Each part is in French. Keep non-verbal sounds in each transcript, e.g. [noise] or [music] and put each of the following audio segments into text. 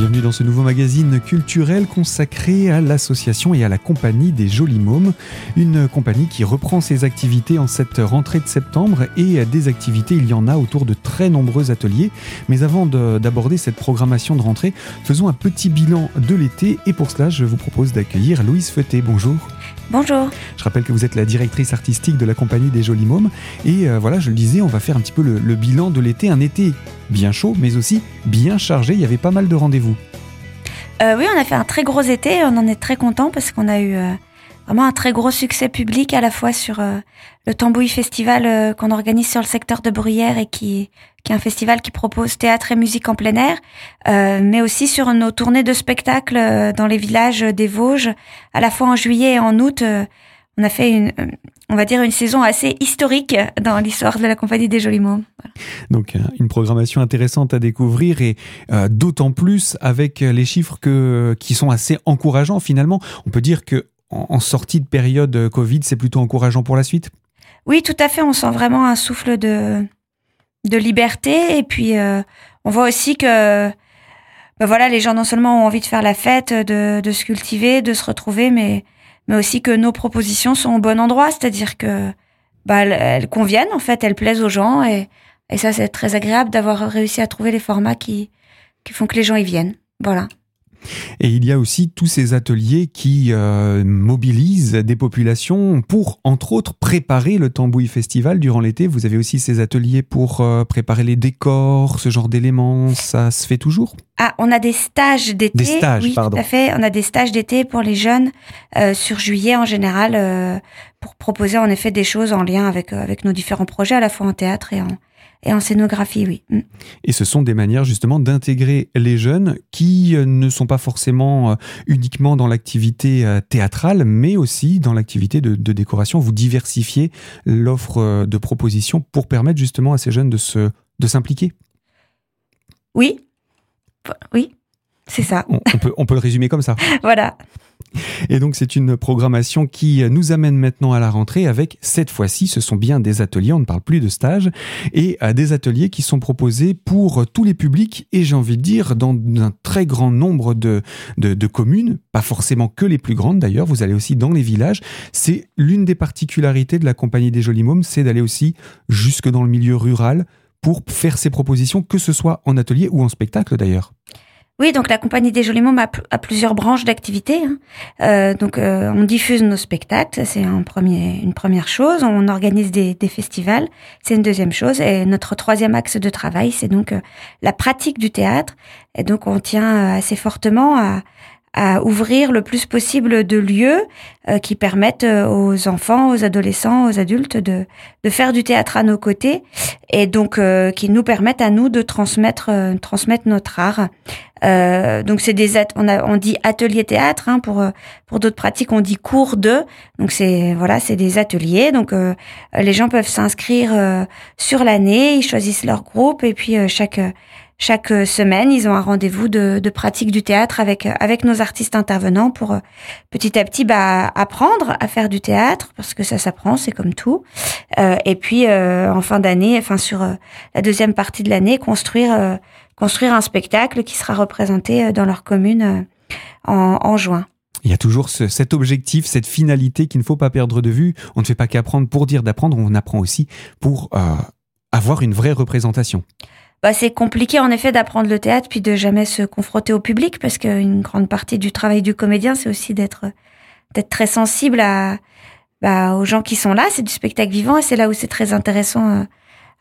Bienvenue dans ce nouveau magazine culturel consacré à l'association et à la compagnie des Jolis Mômes, une compagnie qui reprend ses activités en cette rentrée de septembre et des activités, il y en a autour de très nombreux ateliers. Mais avant d'aborder cette programmation de rentrée, faisons un petit bilan de l'été et pour cela, je vous propose d'accueillir Louise Feuté. Bonjour. Bonjour. Je rappelle que vous êtes la directrice artistique de la compagnie des Jolis Mômes. Et euh, voilà, je le disais, on va faire un petit peu le, le bilan de l'été. Un été bien chaud, mais aussi bien chargé. Il y avait pas mal de rendez-vous. Euh, oui, on a fait un très gros été. On en est très content parce qu'on a eu euh, vraiment un très gros succès public à la fois sur euh, le Tambouille Festival qu'on organise sur le secteur de Bruyères et qui, qui est un festival qui propose théâtre et musique en plein air, mais aussi sur nos tournées de spectacles dans les villages des Vosges, à la fois en juillet et en août. on a fait une, on va dire une saison assez historique dans l'histoire de la compagnie des Jolis Mots. Donc euh, une programmation intéressante à découvrir et euh, d'autant plus avec les chiffres que, qui sont assez encourageants finalement. On peut dire que en, en sortie de période euh, Covid, c'est plutôt encourageant pour la suite? Oui, tout à fait. On sent vraiment un souffle de, de liberté. Et puis, euh, on voit aussi que ben voilà, les gens non seulement ont envie de faire la fête, de, de se cultiver, de se retrouver, mais, mais aussi que nos propositions sont au bon endroit. C'est-à-dire que bah, elles, conviennent, en fait, elles plaisent aux gens. Et, et ça, c'est très agréable d'avoir réussi à trouver les formats qui, qui font que les gens y viennent. Voilà. Et il y a aussi tous ces ateliers qui euh, mobilisent des populations pour, entre autres, préparer le Tambouille Festival durant l'été. Vous avez aussi ces ateliers pour euh, préparer les décors, ce genre d'éléments. Ça se fait toujours? Ah, on a des stages d'été. Des stages, oui, pardon. Tout à fait. On a des stages d'été pour les jeunes euh, sur juillet en général pour proposer en effet des choses en lien avec avec nos différents projets à la fois en théâtre et en et en scénographie, oui. Mm. Et ce sont des manières justement d'intégrer les jeunes qui euh, ne sont pas forcément euh, uniquement dans l'activité euh, théâtrale, mais aussi dans l'activité de, de décoration. Vous diversifiez l'offre de propositions pour permettre justement à ces jeunes de se de s'impliquer? Oui, oui, c'est ça. On, on peut, on peut le résumer comme ça. [laughs] Voilà. Et donc c'est une programmation qui nous amène maintenant à la rentrée avec cette fois-ci, ce sont bien des ateliers, on ne parle plus de stages, et à des ateliers qui sont proposés pour tous les publics et j'ai envie de dire dans un très grand nombre de, de, de communes, pas forcément que les plus grandes d'ailleurs, vous allez aussi dans les villages. C'est l'une des particularités de la compagnie des Jolis Mômes, c'est d'aller aussi jusque dans le milieu rural pour faire ces propositions, que ce soit en atelier ou en spectacle d'ailleurs. Oui, donc la compagnie des Jolis Mômes a, pl- a plusieurs branches d'activité. hein. Euh, donc euh, on diffuse nos spectacles, c'est une première chose. On organise des, festivals, c'est une deuxième chose. Et notre troisième axe de travail, c'est donc euh, la pratique du théâtre. Et donc on tient assez fortement à, à ouvrir le plus possible de lieux euh, qui permettent euh, aux enfants, aux adolescents, aux adultes de, de faire du théâtre à nos côtés et donc euh, qui nous permettent à nous de transmettre, euh, transmettre notre art. Euh, donc c'est des on, a, on dit atelier théâtre hein, pour pour d'autres pratiques on dit cours de donc c'est voilà c'est des ateliers donc les gens peuvent s'inscrire sur l'année ils choisissent leur groupe et puis chaque chaque semaine ils ont un rendez-vous de, de pratique du théâtre avec avec nos artistes intervenants pour euh, petit à petit bah apprendre à faire du théâtre parce que ça s'apprend c'est comme tout Euh, et puis euh, en fin d'année enfin sur euh, la deuxième partie de l'année construire euh, construire un spectacle qui sera représenté euh, dans leur commune euh, en, en juin. Il y a toujours ce- cet objectif, cette finalité qu'il ne faut pas perdre de vue. On ne fait pas qu'apprendre pour dire d'apprendre, on apprend aussi pour euh, avoir une vraie représentation. Bah, c'est compliqué en effet d'apprendre le théâtre puis de jamais se confronter au public parce qu'une grande partie du travail du comédien c'est aussi d'être d'être très sensible à bah, aux gens qui sont là. C'est du spectacle vivant et c'est là où c'est très intéressant euh,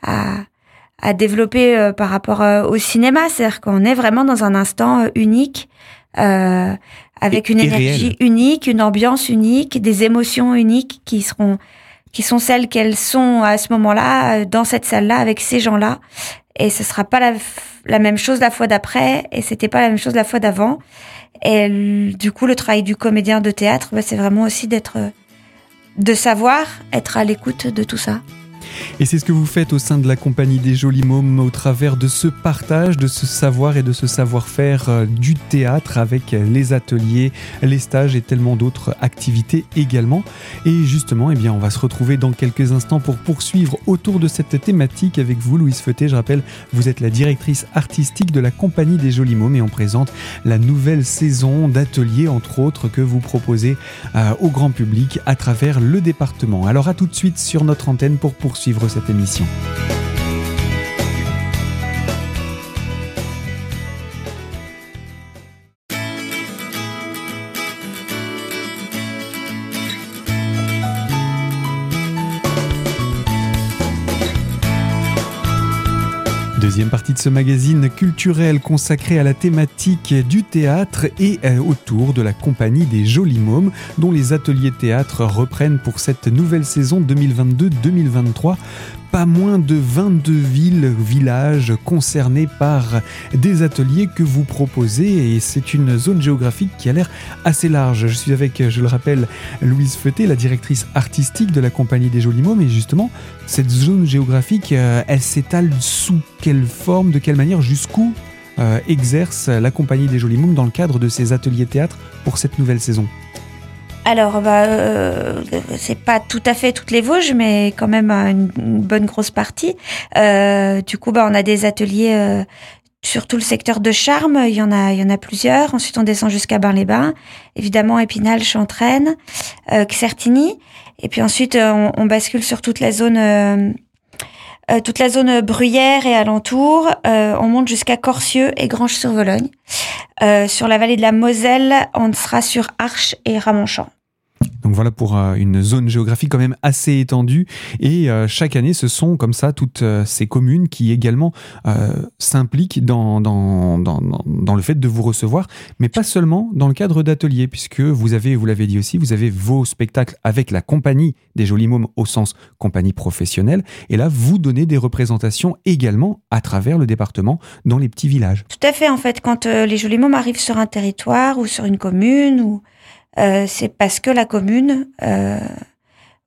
à à développer euh, par rapport euh, au cinéma. C'est-à-dire qu'on est vraiment dans un instant unique. euh, avec Et- une énergie unique, une ambiance unique, des émotions uniques qui seront qui sont celles qu'elles sont à ce moment-là dans cette salle-là avec ces gens-là et ce sera pas la, la même chose la fois d'après et c'était pas la même chose la fois d'avant. Et du coup le travail du comédien de théâtre bah, c'est vraiment aussi d'être euh, de savoir être à l'écoute de tout ça Et c'est ce que vous faites au sein de la compagnie des Jolis Mômes au travers de ce partage, de ce savoir et de ce savoir-faire euh, du théâtre avec les ateliers, les stages et tellement d'autres activités également. Et justement, eh bien, on va se retrouver dans quelques instants pour poursuivre autour de cette thématique avec vous, Louise Feuté. Je rappelle, vous êtes la directrice artistique de la compagnie des Jolis Mômes et on présente la nouvelle saison d'ateliers, entre autres, que vous proposez euh, au grand public à travers le département. Alors à tout de suite sur notre antenne pour poursuivre cette émission. Deuxième partie de ce magazine culturel consacré à la thématique du théâtre et euh, autour de la compagnie des Jolis Mômes, dont les ateliers théâtre reprennent pour cette nouvelle saison 2022-2023 pas moins de 22 villes, villages concernés par des ateliers que vous proposez. Et c'est une zone géographique qui a l'air assez large. Je suis avec, je le rappelle, Louise Feuté, la directrice artistique de la compagnie des Jolis Mots, mais justement, cette zone géographique, euh, elle s'étale sous quelle forme, de quelle manière, jusqu'où euh, exerce la compagnie des Jolis Mômes dans le cadre de ces ateliers théâtre pour cette nouvelle saison? Alors, bah, euh, c'est pas tout à fait toutes les Vosges, mais quand même une, bonne grosse partie. Euh, du coup, bah, on a des ateliers euh, sur tout le secteur de Charme. Il y en a, plusieurs. Ensuite, on descend jusqu'à Bain-les-Bains. Évidemment, Épinal, Chantraine, euh, Xertigny. Et puis ensuite, on, on, bascule sur toute la zone. toute la zone bruyère et alentour, on monte jusqu'à Corcieux et Granges-sur-Vologne. sur la vallée de la Moselle, on sera sur Arches et Ramonchamp. Donc voilà pour euh, une zone géographique quand même assez étendue. Et euh, chaque année, ce sont comme ça toutes euh, ces communes qui également s'impliquent dans, dans, dans, le fait de vous recevoir, mais pas seulement dans le cadre d'ateliers, puisque vous avez, vous l'avez dit aussi, vous avez vos spectacles avec la compagnie des Jolis Mômes au sens compagnie professionnelle. Et là, vous donnez des représentations également à travers le département dans les petits villages. Tout à fait, en fait, quand les Jolis Mômes arrivent sur un territoire ou sur une commune ou euh, c'est parce que la commune euh,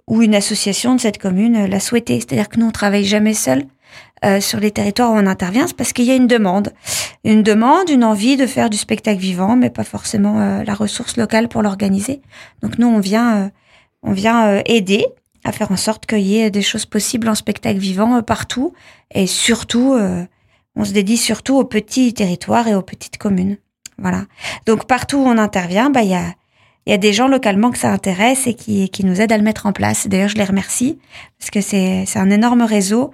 ou une association de cette commune l'a souhaité. C'est-à-dire que nous, on travaille jamais seul euh, sur les territoires où on intervient, c'est parce qu'il y a une demande. Une demande, une envie de faire du spectacle vivant, mais pas forcément la ressource locale pour l'organiser. Donc nous, on vient, on vient aider à faire en sorte qu'il y ait des choses possibles en spectacle vivant partout, et surtout, on se dédie surtout aux petits territoires et aux petites communes. Voilà. Donc partout où on intervient, bah il y a il y a des gens localement que ça intéresse et qui, qui nous aident à le mettre en place. D'ailleurs, je les remercie parce que c'est un énorme réseau.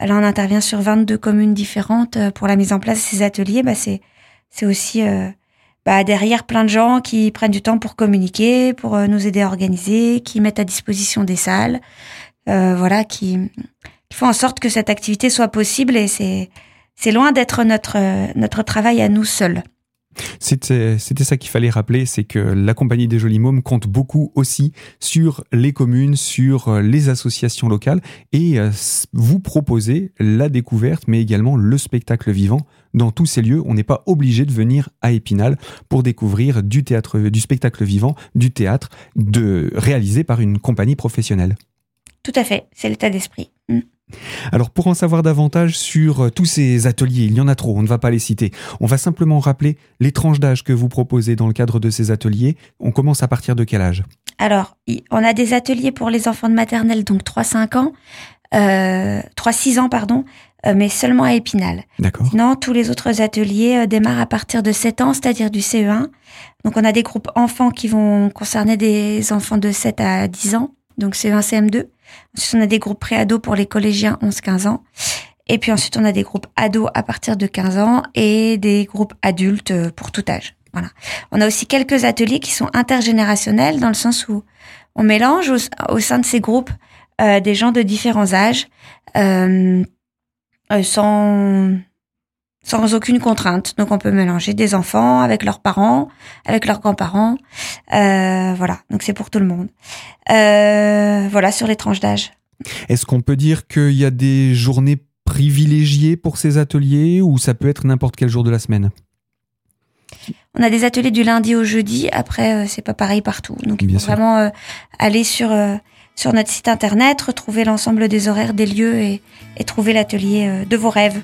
Là, on intervient sur 22 communes différentes euh, pour la mise en place de ces ateliers. Bah, c'est aussi euh, bah, derrière plein de gens qui prennent du temps pour communiquer, pour euh, nous aider à organiser, qui mettent à disposition des salles, voilà, qui, qui font en sorte que cette activité soit possible. Et c'est c'est loin d'être notre notre travail à nous seuls. C'était ça qu'il fallait rappeler, c'est que la compagnie des Jolis Mômes compte beaucoup aussi sur les communes, sur euh, les associations locales et euh, vous proposez la découverte mais également le spectacle vivant dans tous ces lieux. On n'est pas obligé de venir à Épinal pour découvrir du théâtre, du spectacle vivant, du théâtre de, réalisé par une compagnie professionnelle. Tout à fait, c'est l'état d'esprit. Mm. Alors pour en savoir davantage sur euh, tous ces ateliers, il y en a trop, on ne va pas les citer. On va simplement rappeler les tranches d'âge que vous proposez dans le cadre de ces ateliers. On commence à partir de quel âge? Alors, on a des ateliers pour les enfants de maternelle, donc 3-5 ans, euh, 3-6 ans, pardon, euh, mais seulement à Épinal. D'accord. Sinon, tous les autres ateliers euh, démarrent à partir de 7 ans, c'est-à-dire du CE1. Donc on a des groupes enfants qui vont concerner des enfants de 7 à 10 ans, donc CE1, CM2. Ensuite, on a des groupes pré-ados pour les collégiens 11-15 ans. Et puis ensuite, on a des groupes ados à partir de 15 ans et des groupes adultes euh, pour tout âge. Voilà. On a aussi quelques ateliers qui sont intergénérationnels dans le sens où on mélange au, sein de ces groupes euh, des gens de différents âges euh, euh sans aucune contrainte. Donc on peut mélanger des enfants avec leurs parents, avec leurs grands-parents. Euh, voilà, donc c'est pour tout le monde. Euh, voilà, sur les tranches d'âge. Est-ce qu'on peut dire qu'il y a des journées privilégiées pour ces ateliers ou ça peut être n'importe quel jour de la semaine? On a des ateliers du lundi au jeudi. Après, euh, c'est pas pareil partout. Donc, il faut vraiment aller sur sur notre site internet, retrouver l'ensemble des horaires des lieux et, et trouver l'atelier euh, de vos rêves.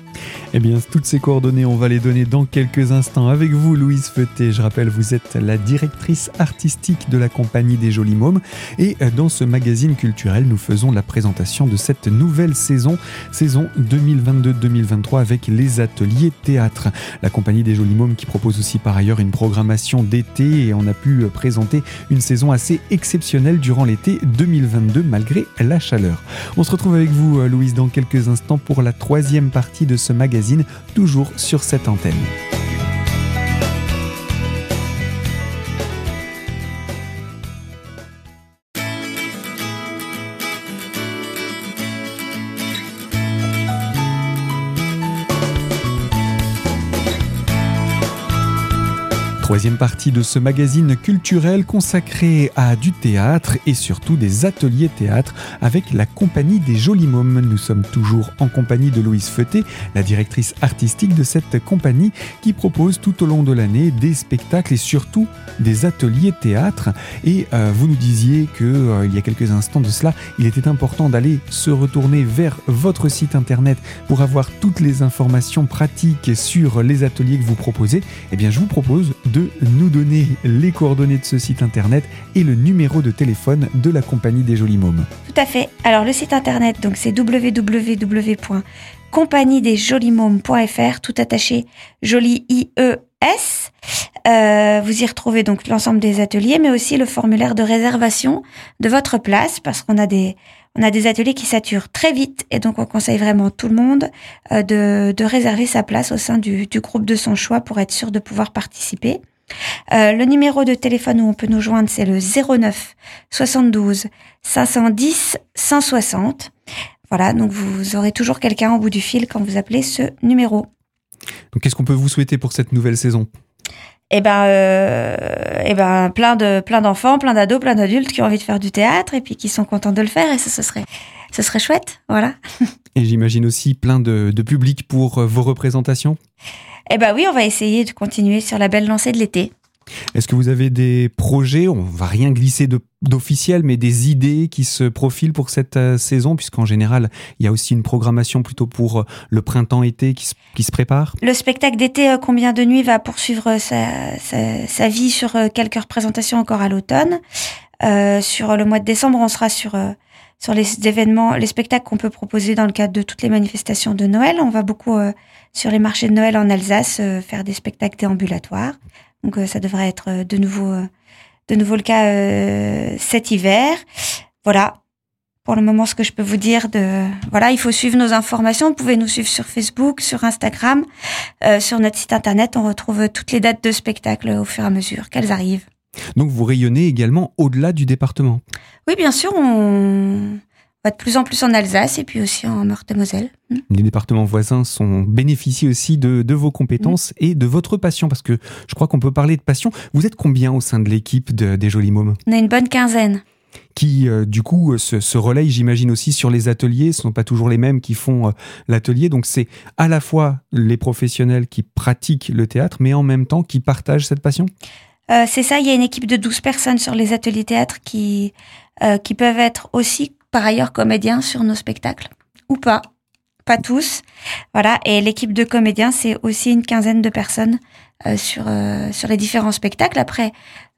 Eh bien, toutes ces coordonnées, on va les donner dans quelques instants avec vous, Louise Feuté. Je rappelle, vous êtes la directrice artistique de la compagnie des Jolis Mômes. Et euh, dans ce magazine culturel, nous faisons la présentation de cette nouvelle saison, saison 2022-2023 avec les ateliers théâtre. La compagnie des Jolis Mômes qui propose aussi par ailleurs une programmation d'été et on a pu euh, présenter une saison assez exceptionnelle durant l'été 2022 malgré la chaleur. On se retrouve avec vous, Louise, dans quelques instants pour la troisième partie de ce magazine, toujours sur cette antenne. Troisième partie de ce magazine culturel consacré à du théâtre et surtout des ateliers théâtre avec la compagnie des Jolis Mômes. Nous sommes toujours en compagnie de Louise Feuté, la directrice artistique de cette compagnie qui propose tout au long de l'année des spectacles et surtout des ateliers théâtre. Et euh, vous nous disiez que euh, il y a quelques instants de cela, il était important d'aller se retourner vers votre site internet pour avoir toutes les informations pratiques sur les ateliers que vous proposez. Eh bien, je vous propose de nous donner les coordonnées de ce site internet et le numéro de téléphone de la compagnie des Jolis. Tout à fait. Alors le site internet, donc c'est www.compagniedesjolimomes.fr, tout attaché, joli IES. Euh, vous y retrouvez donc l'ensemble des ateliers, mais aussi le formulaire de réservation de votre place, parce qu'on a des on a des ateliers qui saturent très vite et donc on conseille vraiment tout le monde euh, de, réserver sa place au sein du, du, groupe de son choix pour être sûr de pouvoir participer. Euh, le numéro de téléphone où on peut nous joindre, c'est le 09 72 510 160. Voilà, donc vous aurez toujours quelqu'un au bout du fil quand vous appelez ce numéro. Donc qu'est-ce qu'on peut vous souhaiter pour cette nouvelle saison? Eh ben, euh, eh ben, plein de, plein d'enfants, plein d'ados, plein d'adultes qui ont envie de faire du théâtre et puis qui sont contents de le faire et ça, ce serait, ce serait chouette, voilà. [laughs] Et j'imagine aussi plein de, de public pour euh, vos représentations? Eh ben oui, on va essayer de continuer sur la belle lancée de l'été. Est-ce que vous avez des projets, on va rien glisser d'officiel, mais des idées qui se profilent pour cette euh, saison, puisqu'en général, il y a aussi une programmation plutôt pour euh, le printemps-été qui, qui, se prépare? Le spectacle d'été euh, Combien de nuits va poursuivre sa, sa, vie sur quelques représentations encore à l'automne. Sur le mois de décembre, on sera sur sur les événements, les spectacles qu'on peut proposer dans le cadre de toutes les manifestations de Noël. On va beaucoup sur les marchés de Noël en Alsace faire des spectacles déambulatoires. Donc euh, ça devrait être euh, de nouveau, euh, de nouveau le cas cet hiver. Voilà, pour le moment ce que je peux vous dire de voilà il faut suivre nos informations. Vous pouvez nous suivre sur Facebook sur Instagram sur notre site internet. On retrouve toutes les dates de spectacle au fur et à mesure qu'elles arrivent. Donc vous rayonnez également au-delà du département? Oui bien sûr on de plus en plus en Alsace et puis aussi en Meurthe-et-Moselle. Hmm. Les départements voisins sont bénéficient aussi de, de vos compétences hmm. et de votre passion parce que je crois qu'on peut parler de passion. Vous êtes combien au sein de l'équipe de, des Jolis Mômes? On a une bonne quinzaine qui euh, du coup se, se relaye, j'imagine aussi sur les ateliers. Ce ne sont pas toujours les mêmes qui font euh, l'atelier, donc c'est à la fois les professionnels qui pratiquent le théâtre, mais en même temps qui partagent cette passion? Euh, c'est ça. Il y a une équipe de 12 personnes sur les ateliers théâtre qui euh, qui peuvent être aussi par ailleurs comédiens sur nos spectacles ou pas, pas tous. Voilà, et l'équipe de comédiens, c'est aussi une quinzaine de personnes euh, sur euh, sur les différents spectacles. Après,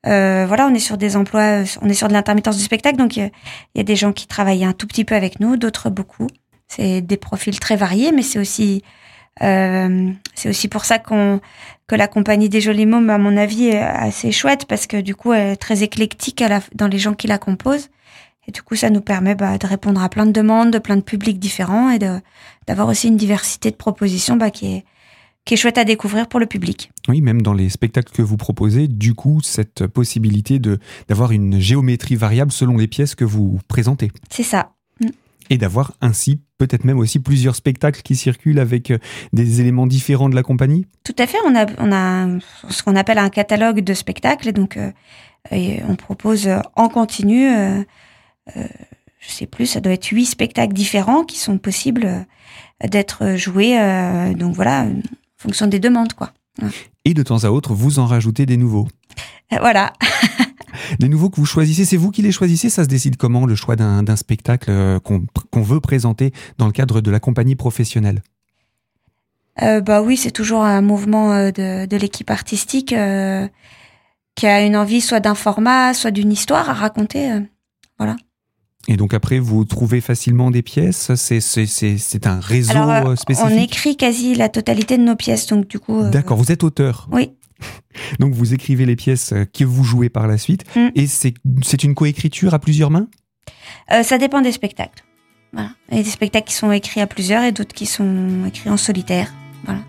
euh, voilà, on est sur des emplois, on est sur de l'intermittence du spectacle, donc il y, a des gens qui travaillent un tout petit peu avec nous, d'autres beaucoup. C'est des profils très variés, mais c'est aussi euh, c'est aussi pour ça qu'on que la compagnie des jolis mômes, à mon avis, est assez chouette parce que du coup, elle est très éclectique à la, dans les gens qui la composent. Et du coup, ça nous permet bah, de répondre à plein de demandes, de plein de publics différents et d'avoir aussi une diversité de propositions bah, qui, est, qui est chouette à découvrir pour le public. Oui, même dans les spectacles que vous proposez, du coup, cette possibilité de d'avoir une géométrie variable selon les pièces que vous présentez. C'est ça. Mm. Et d'avoir ainsi peut-être même aussi plusieurs spectacles qui circulent avec euh, des éléments différents de la compagnie Tout à fait, on a, on a ce qu'on appelle un catalogue de spectacles et donc euh, et on propose en continu euh, euh, je sais plus, ça doit être huit spectacles différents qui sont possibles euh, d'être joués. Euh, donc voilà, en fonction des demandes, quoi. Et de temps à autre, vous en rajoutez des nouveaux. Voilà. [laughs] Les nouveaux que vous choisissez, c'est vous qui les choisissez Ça se décide comment le choix d'un spectacle euh, qu'on veut présenter dans le cadre de la compagnie professionnelle? Euh, Bah oui, c'est toujours un mouvement euh, de, de l'équipe artistique euh, qui a une envie soit d'un format, soit d'une histoire à raconter. Euh, voilà. Et donc après, vous trouvez facilement des pièces C'est un réseau Alors, spécifique On écrit quasi la totalité de nos pièces, donc du coup. D'accord, vous êtes auteur Oui. [laughs] Donc vous écrivez les pièces que vous jouez par la suite. Mm. Et c'est une coécriture à plusieurs mains? Euh, Ça dépend des spectacles. Voilà. Il y a des spectacles qui sont écrits à plusieurs et d'autres qui sont écrits en solitaire. Voilà.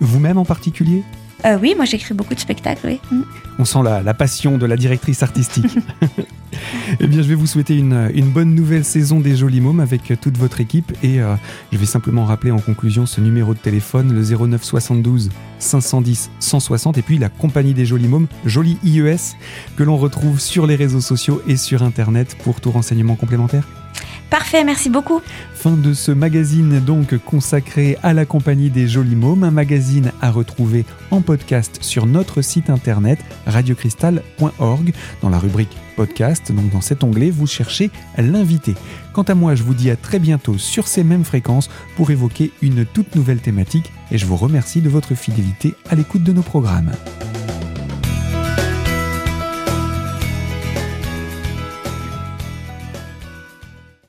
Vous-même en particulier? Euh, Oui, moi j'écris beaucoup de spectacles, oui. Mm. On sent la, la, passion de la directrice artistique. [laughs] [laughs] eh bien, je vais vous souhaiter une, bonne nouvelle saison des Jolis Mômes avec toute votre équipe. Et euh, je vais simplement rappeler en conclusion ce numéro de téléphone, le 09 72 510 160. Et puis la compagnie des Jolis Mômes, Jolie IES, que l'on retrouve sur les réseaux sociaux et sur Internet pour tout renseignement complémentaire. Parfait, merci beaucoup. Fin de ce magazine donc consacré à la compagnie des Jolis Mômes, un magazine à retrouver en podcast sur notre site internet radiocristal.org dans la rubrique podcast. Donc dans cet onglet, vous cherchez l'invité. Quant à moi, je vous dis à très bientôt sur ces mêmes fréquences pour évoquer une toute nouvelle thématique et je vous remercie de votre fidélité à l'écoute de nos programmes.